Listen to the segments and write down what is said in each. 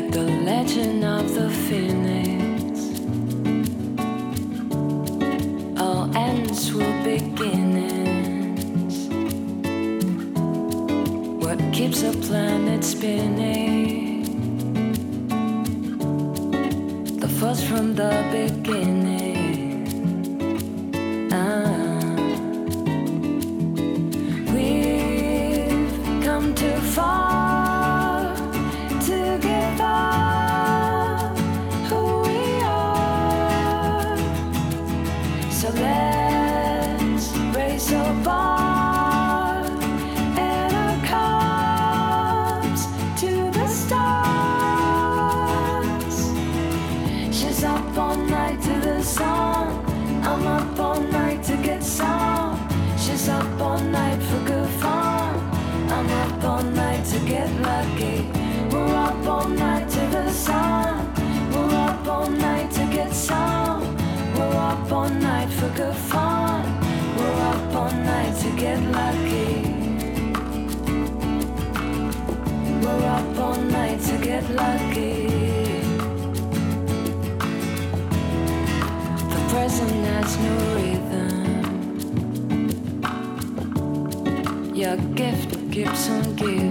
like the legend of the phoenix. All ends will beginnings. What keeps a planet spinning? The force from the beginning. get lucky. The present has no rhythm. Your gift keeps on giving.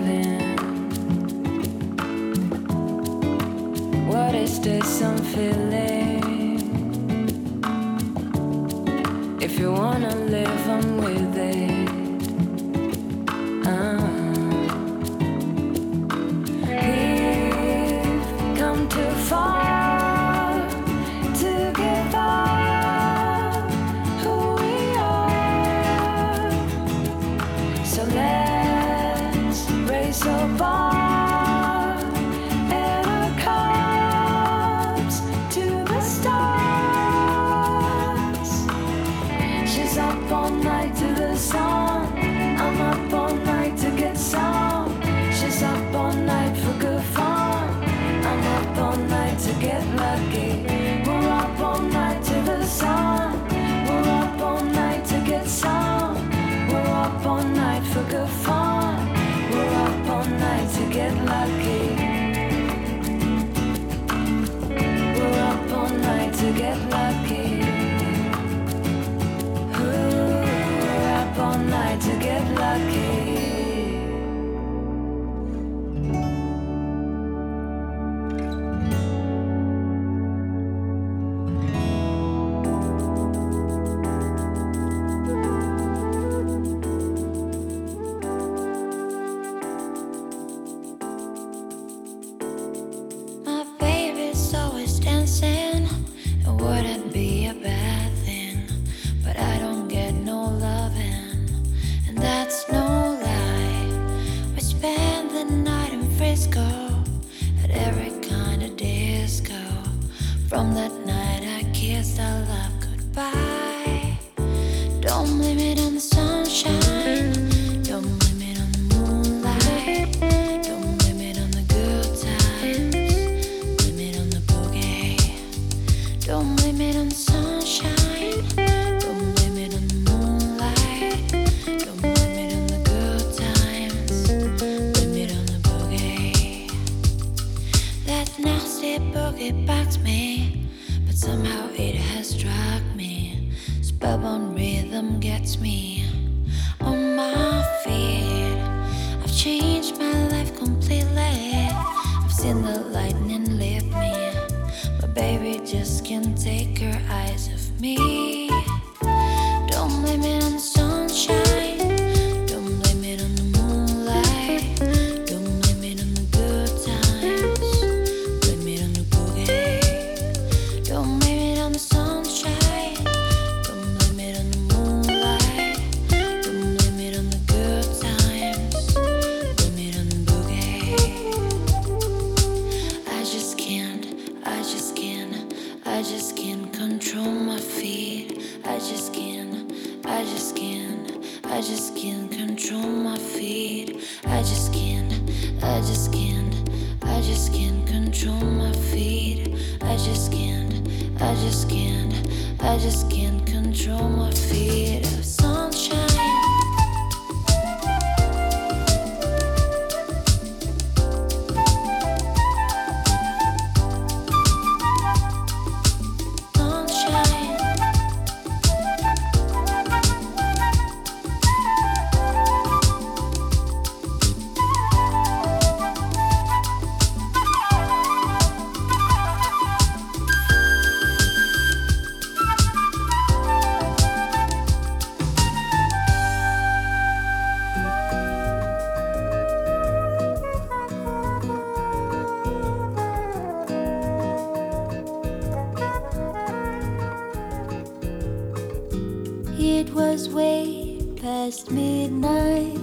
Past midnight,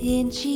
in she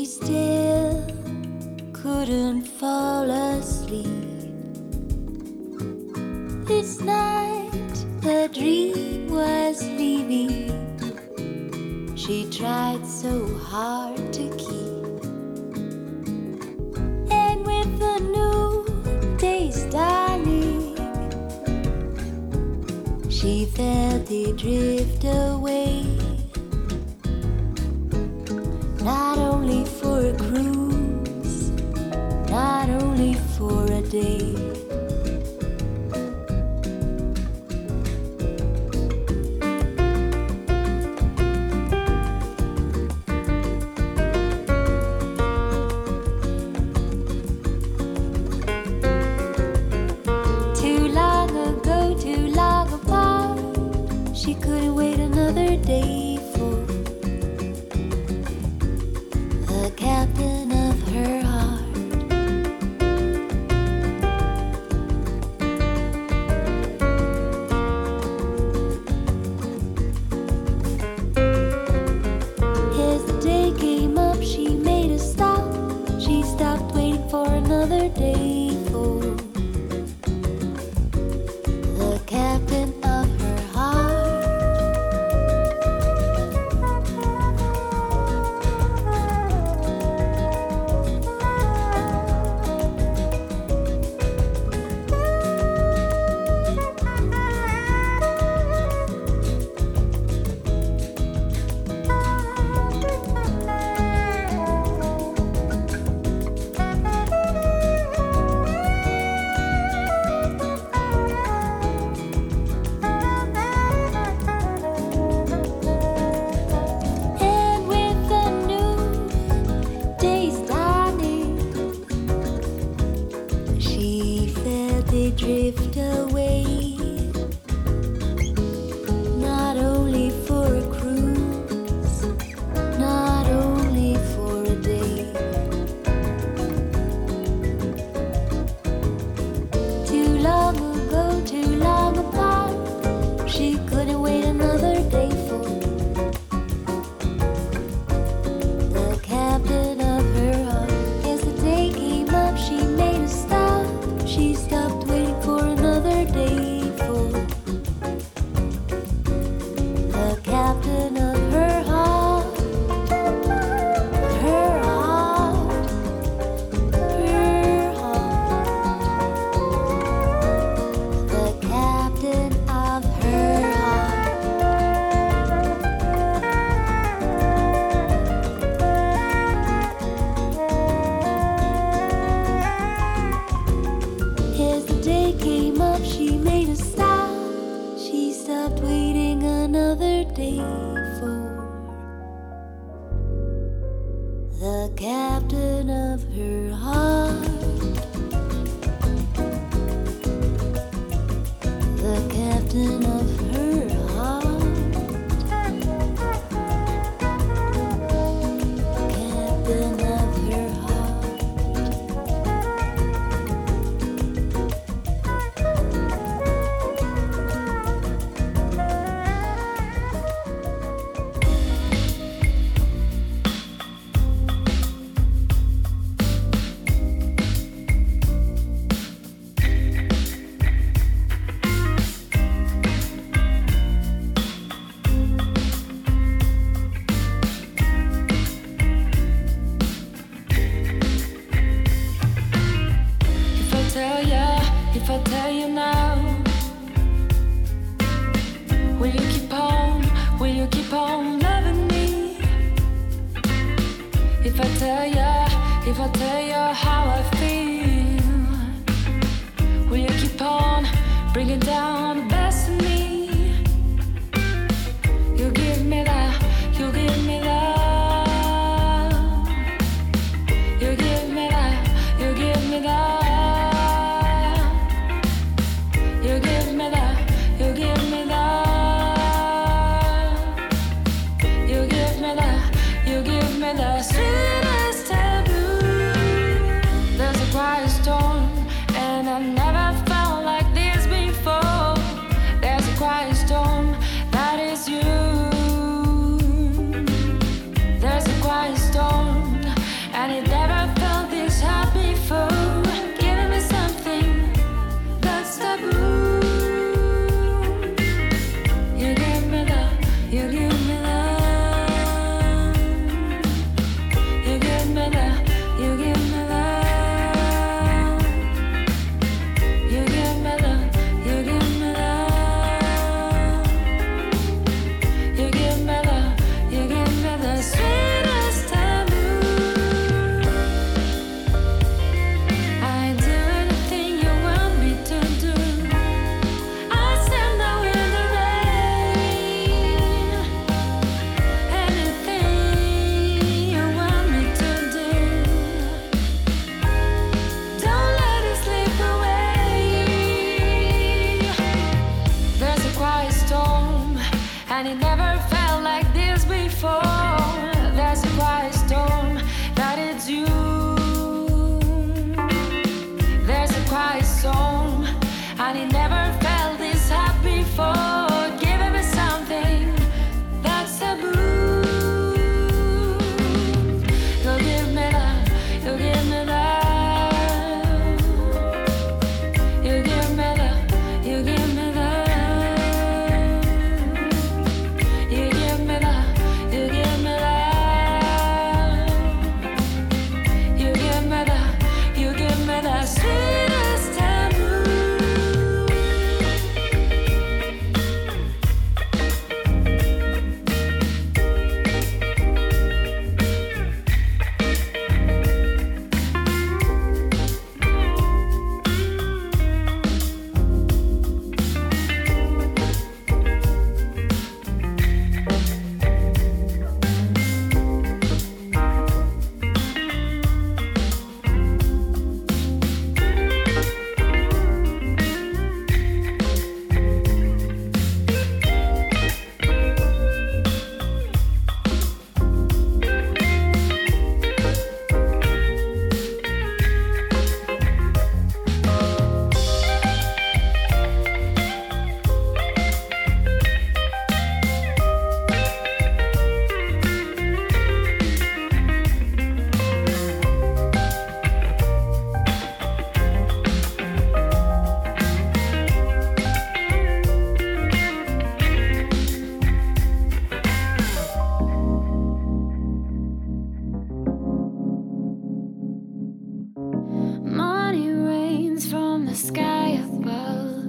sky above.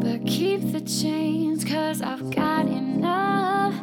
But keep the chains, cause I've got enough.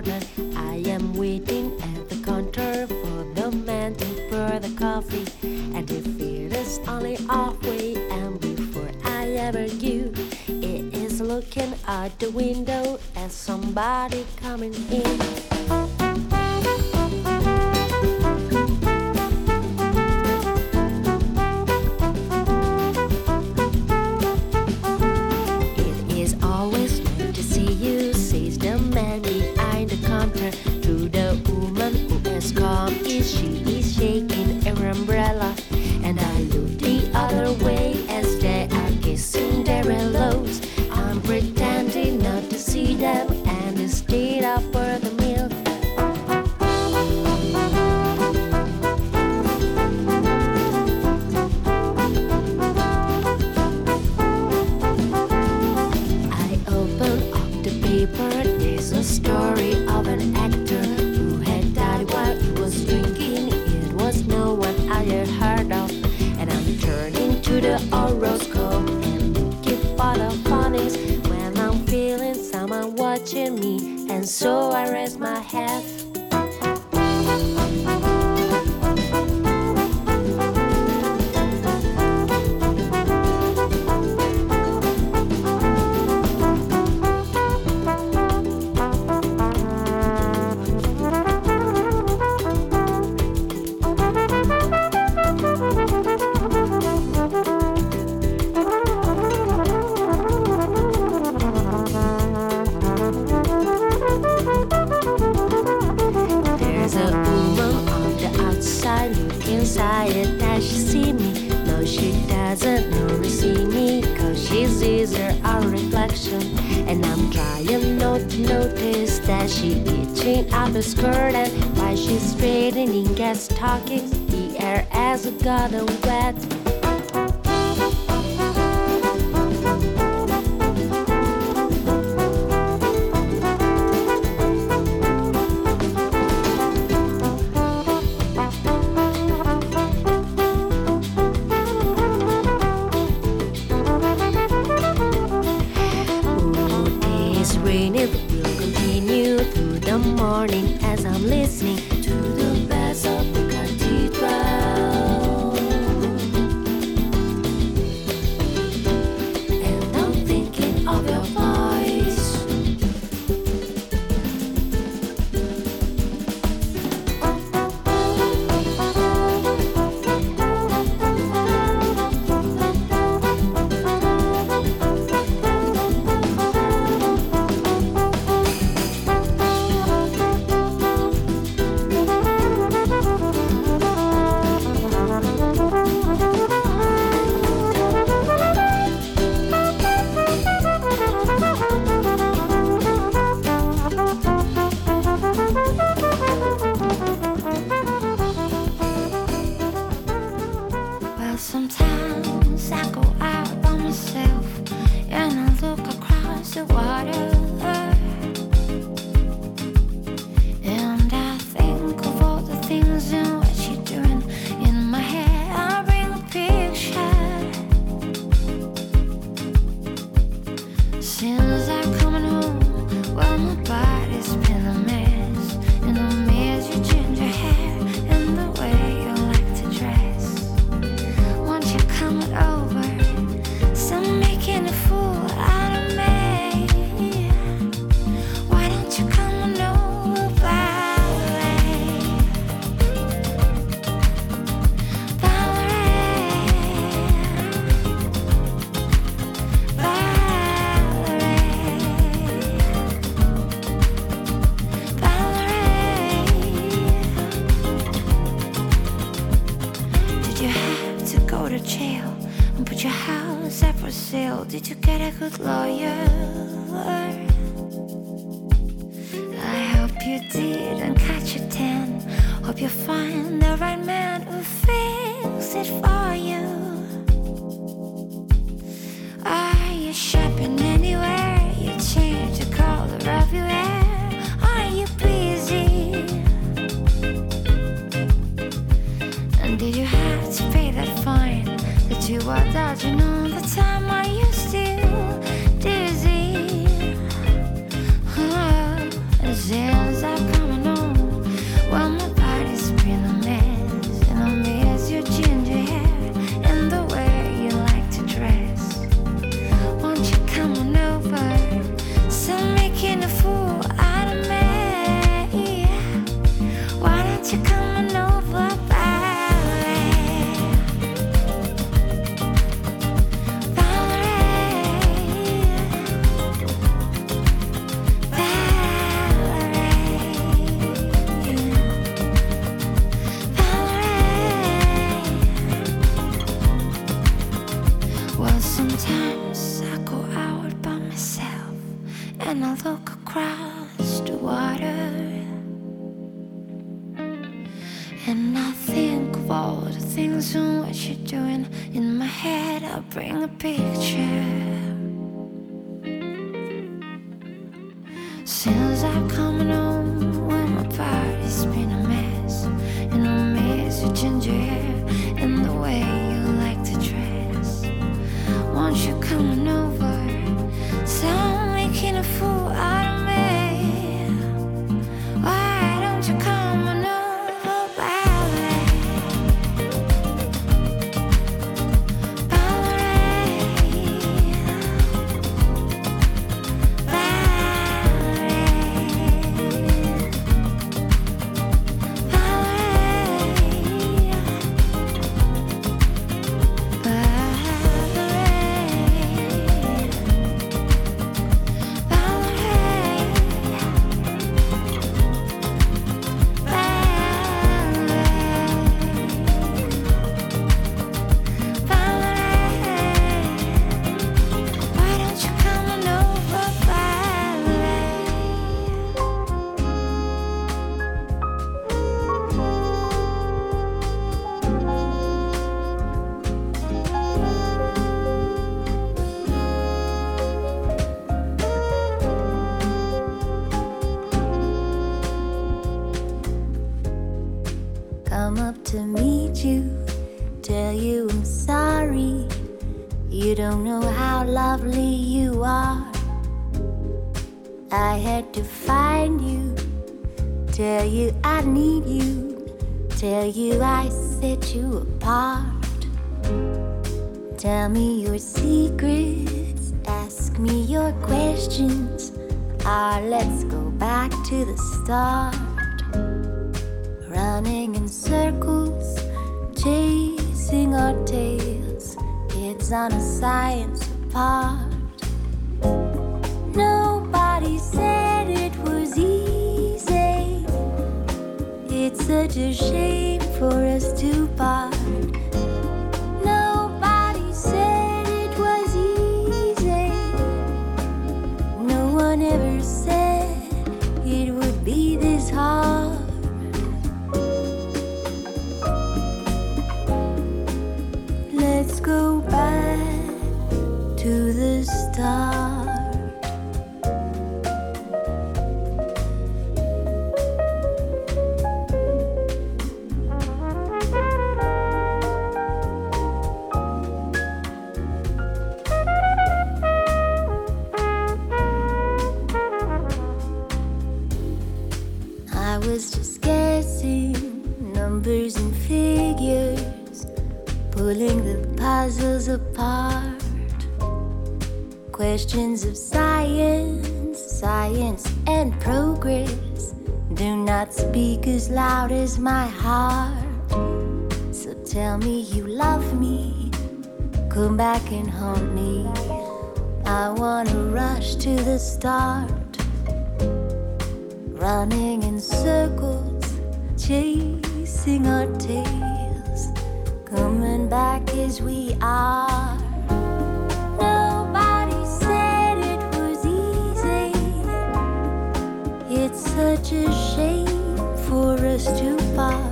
garden sorrows. Pushing up her skirt and while she's straightening and talking, the air as it got wet. Running in circles, chasing our tails. coming back as we are. Nobody said it was easy. It's such a shame for us to part.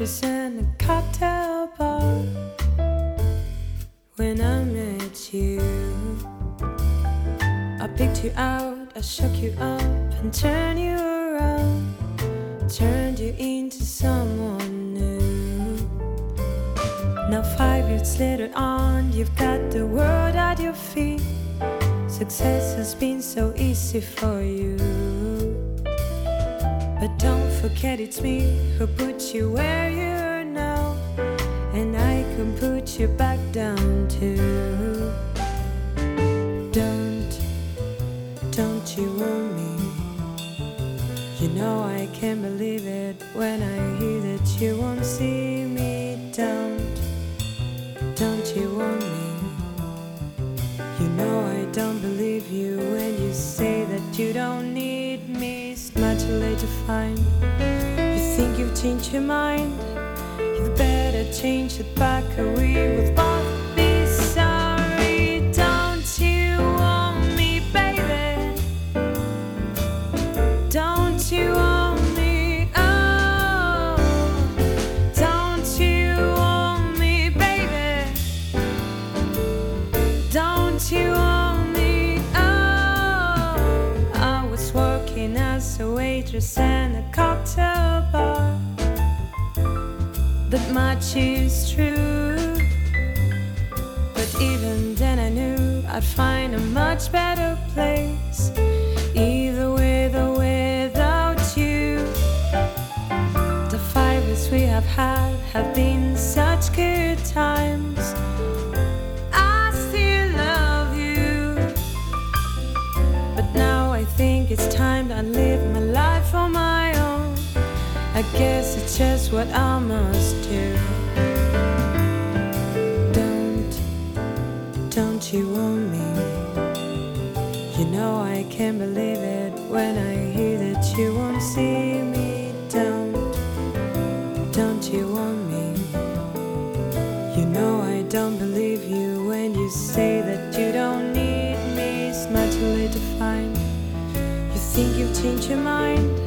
In a cocktail bar when I met you. I picked you out, I shook you up and turned you around, turned you into someone new. Now, five years later on, you've got the world at your feet. Success has been so easy for you. But don't forget it's me who put you where you are now, and I can put you back down too. Don't, don't you want me? You know I can't believe it when I hear that you won't see me. Don't, don't you want me? You know I don't believe you when you say that you don't find. You think you've changed your mind? You'd better change it back, or we much is true. But even then, I knew I'd find a much better place. Either with or without you. The five years we have had have been such good times. I still love you. But now I think it's time to live my life on my own. I guess it's just what I must do. Believe it when I hear that you won't see me. Don't, don't you want me? You know I don't believe you when you say that you don't need me. It's much too late to find. You think you've changed your mind?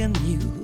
Begging you.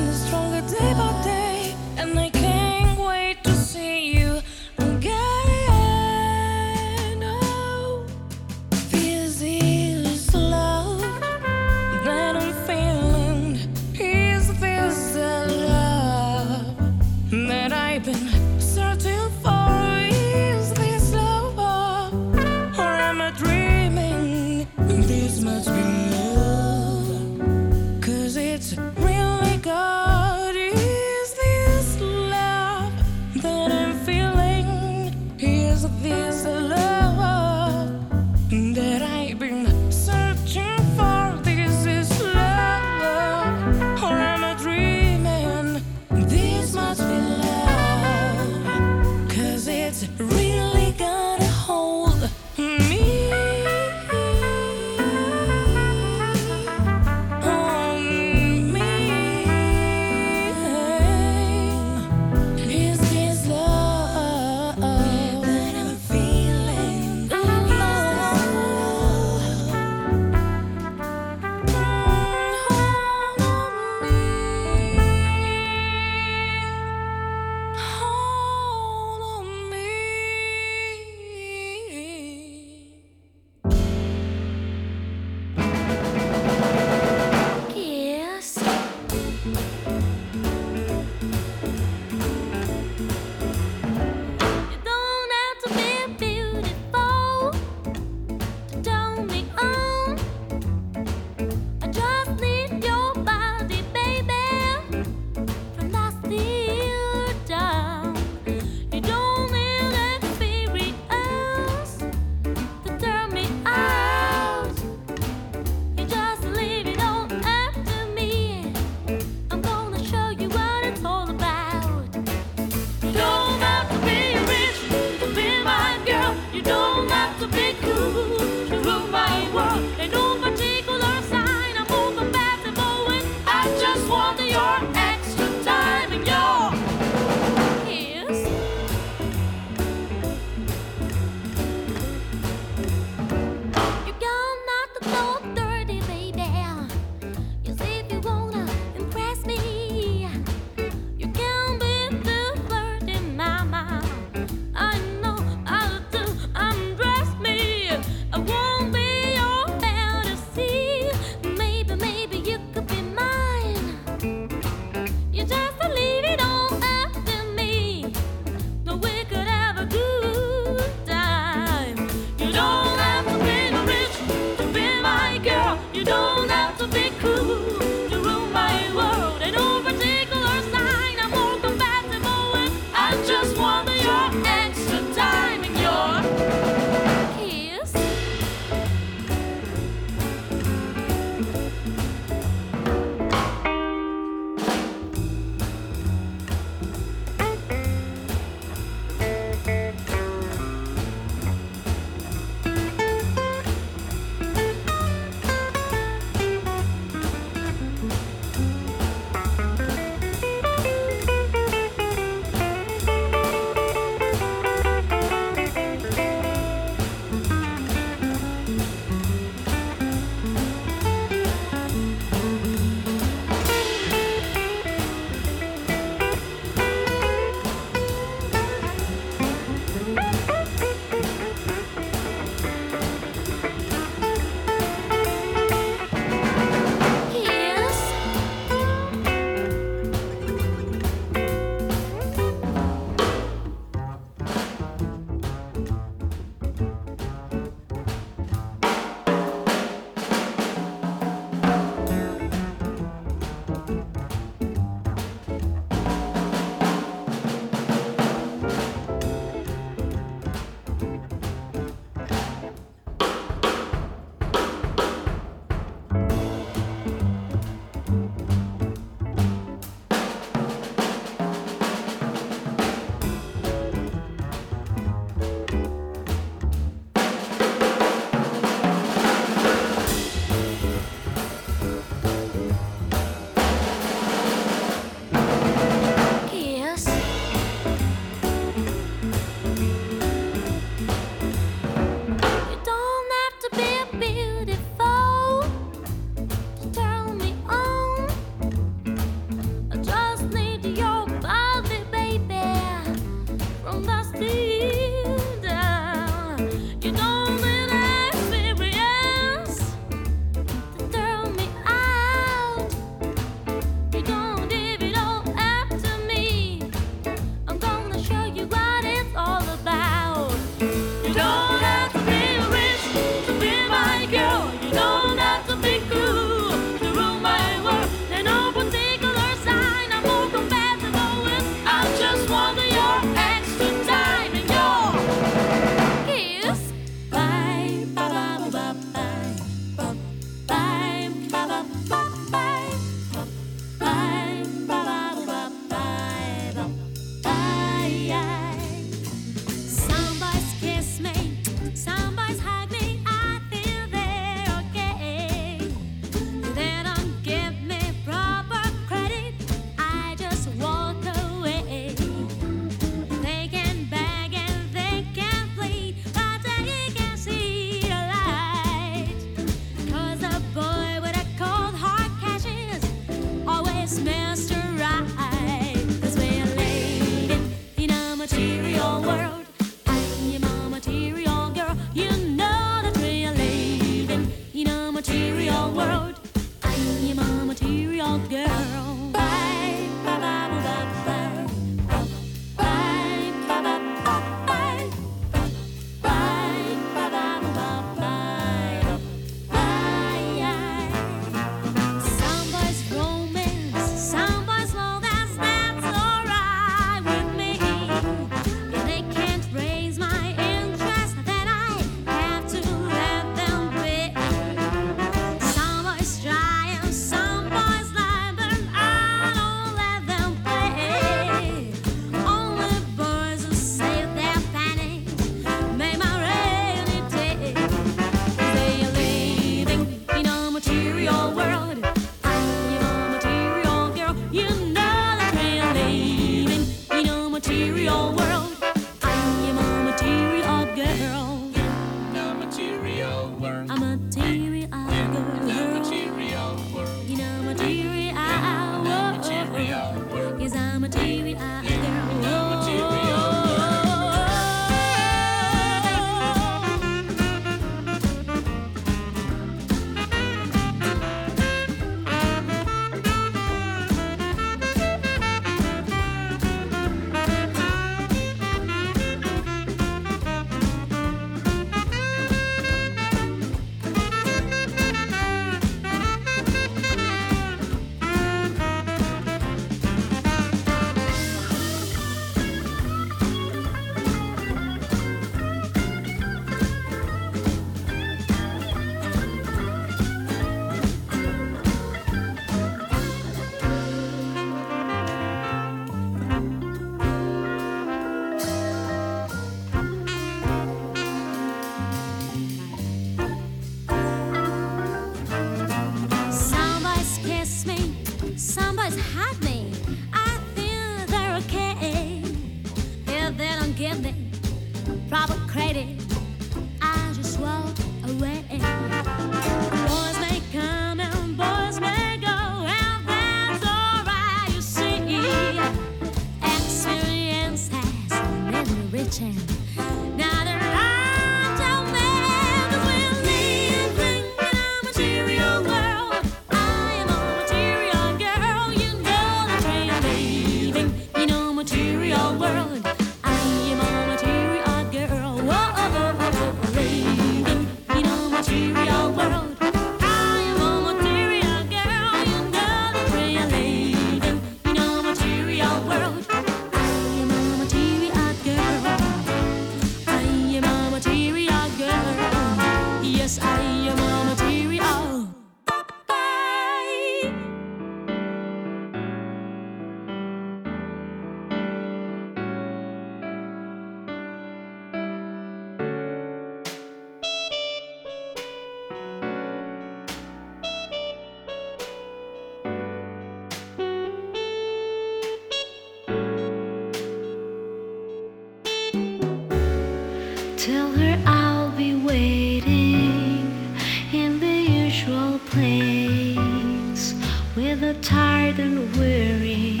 ever tired and weary,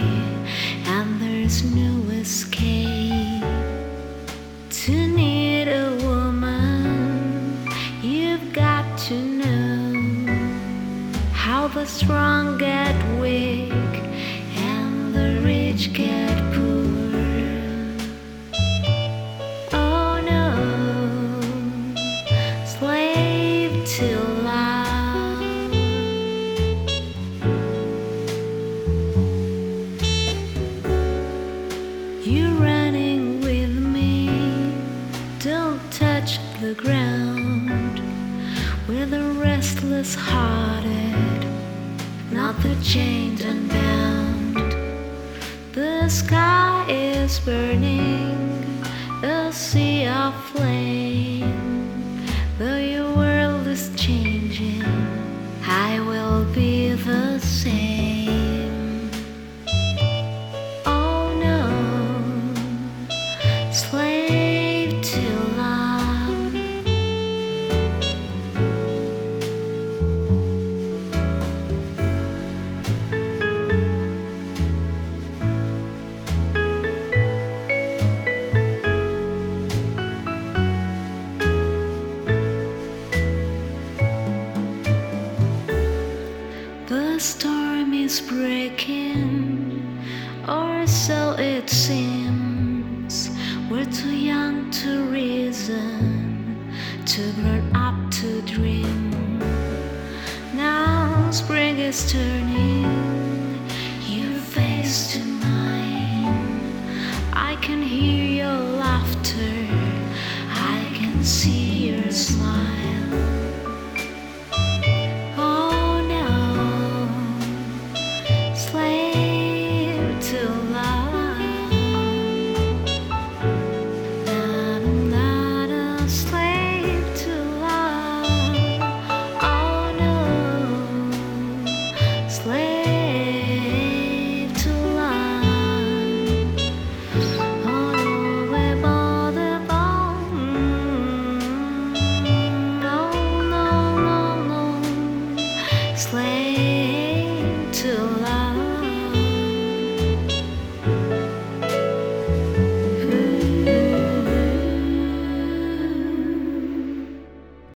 and there's no escape. To need a woman, you've got to know how the strong get. change.